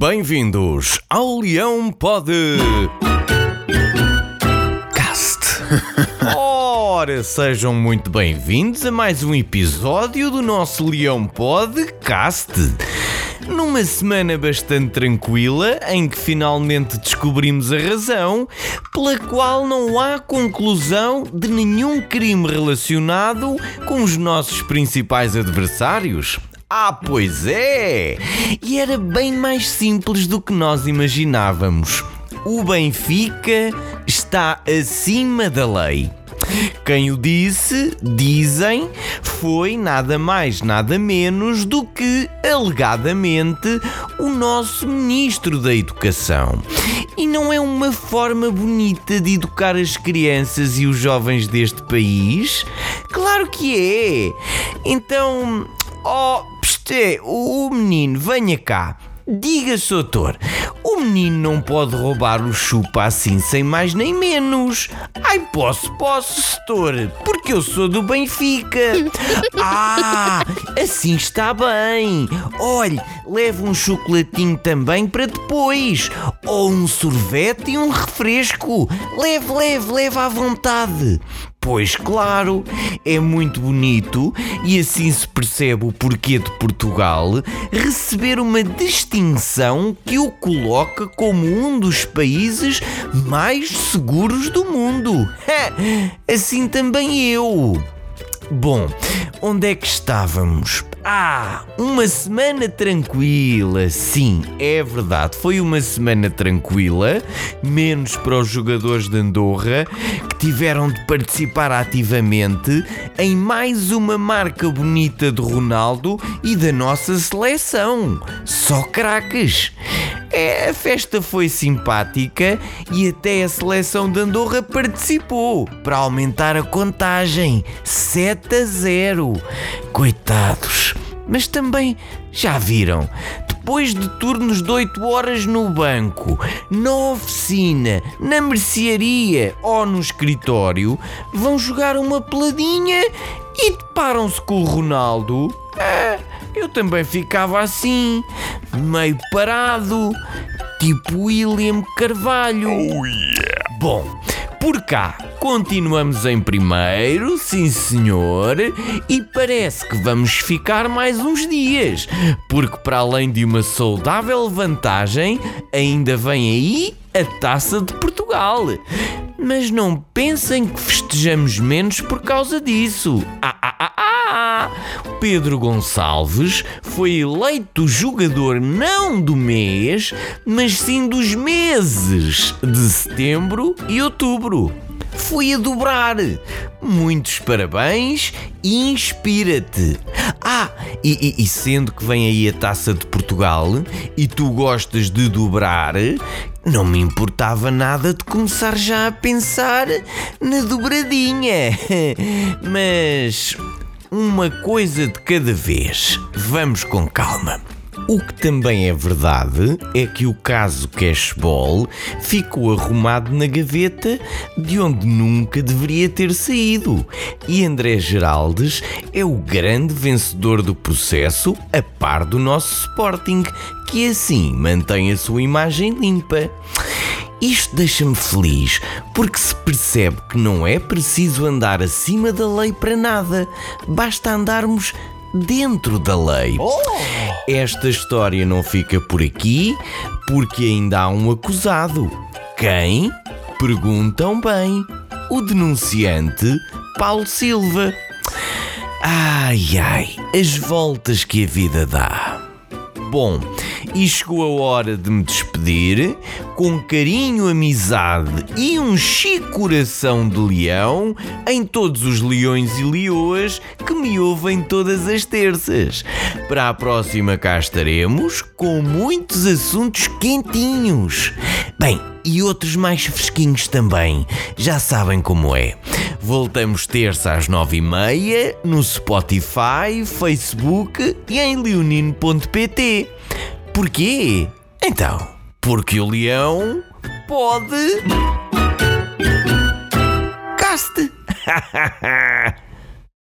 Bem-vindos ao Leão Pod. Cast. Ora, sejam muito bem-vindos a mais um episódio do nosso Leão Podcast. Numa semana bastante tranquila, em que finalmente descobrimos a razão pela qual não há conclusão de nenhum crime relacionado com os nossos principais adversários. Ah, pois é! E era bem mais simples do que nós imaginávamos. O Benfica está acima da lei. Quem o disse, dizem, foi nada mais, nada menos do que, alegadamente, o nosso Ministro da Educação. E não é uma forma bonita de educar as crianças e os jovens deste país? Claro que é! Então, oh, pste, o menino, venha cá. Diga, doutor, o menino não pode roubar o chupa assim sem mais nem menos. Ai, posso, posso, setor, porque eu sou do Benfica. Ah, assim está bem. Olhe, leve um chocolatinho também para depois. Ou um sorvete e um refresco. Leve, leve, leve à vontade. Pois claro, é muito bonito e assim se percebe o porquê de Portugal receber uma distinção que o coloca como um dos países mais seguros do mundo. Assim também eu. Bom, onde é que estávamos? Ah, uma semana tranquila. Sim, é verdade. Foi uma semana tranquila, menos para os jogadores de Andorra que tiveram de participar ativamente em mais uma marca bonita de Ronaldo e da nossa seleção. Só craques. É, a festa foi simpática e até a seleção de Andorra participou para aumentar a contagem 7 a 0. Coitados. Mas também já viram, depois de turnos de 8 horas no banco, na oficina, na mercearia ou no escritório, vão jogar uma peladinha e deparam-se com o Ronaldo. Ah, eu também ficava assim, meio parado, tipo William Carvalho. Oh yeah! Bom, por cá continuamos em primeiro, sim senhor, e parece que vamos ficar mais uns dias, porque para além de uma saudável vantagem, ainda vem aí a taça de Portugal. Mas não pensem que festejamos menos por causa disso. Ah, ah, ah, ah! Pedro Gonçalves foi eleito jogador não do mês, mas sim dos meses de setembro e outubro. Foi a dobrar. Muitos parabéns e inspira-te. Ah, e, e, e, sendo que vem aí a taça de Portugal e tu gostas de dobrar, não me importava nada de começar já a pensar na dobradinha. Mas uma coisa de cada vez. Vamos com calma. O que também é verdade é que o caso Cashball ficou arrumado na gaveta de onde nunca deveria ter saído. E André Geraldes é o grande vencedor do processo, a par do nosso Sporting, que assim mantém a sua imagem limpa. Isto deixa-me feliz porque se percebe que não é preciso andar acima da lei para nada, basta andarmos dentro da lei. Esta história não fica por aqui porque ainda há um acusado. Quem? Perguntam bem. O denunciante Paulo Silva. Ai ai, as voltas que a vida dá. Bom, e chegou a hora de me despedir com carinho, amizade e um chico coração de leão em todos os leões e leoas que me ouvem todas as terças. Para a próxima cá estaremos com muitos assuntos quentinhos. Bem, e outros mais fresquinhos também. Já sabem como é. Voltamos terça às nove e meia no Spotify, Facebook e em leonino.pt. Porquê? Então, porque o leão pode. Caste!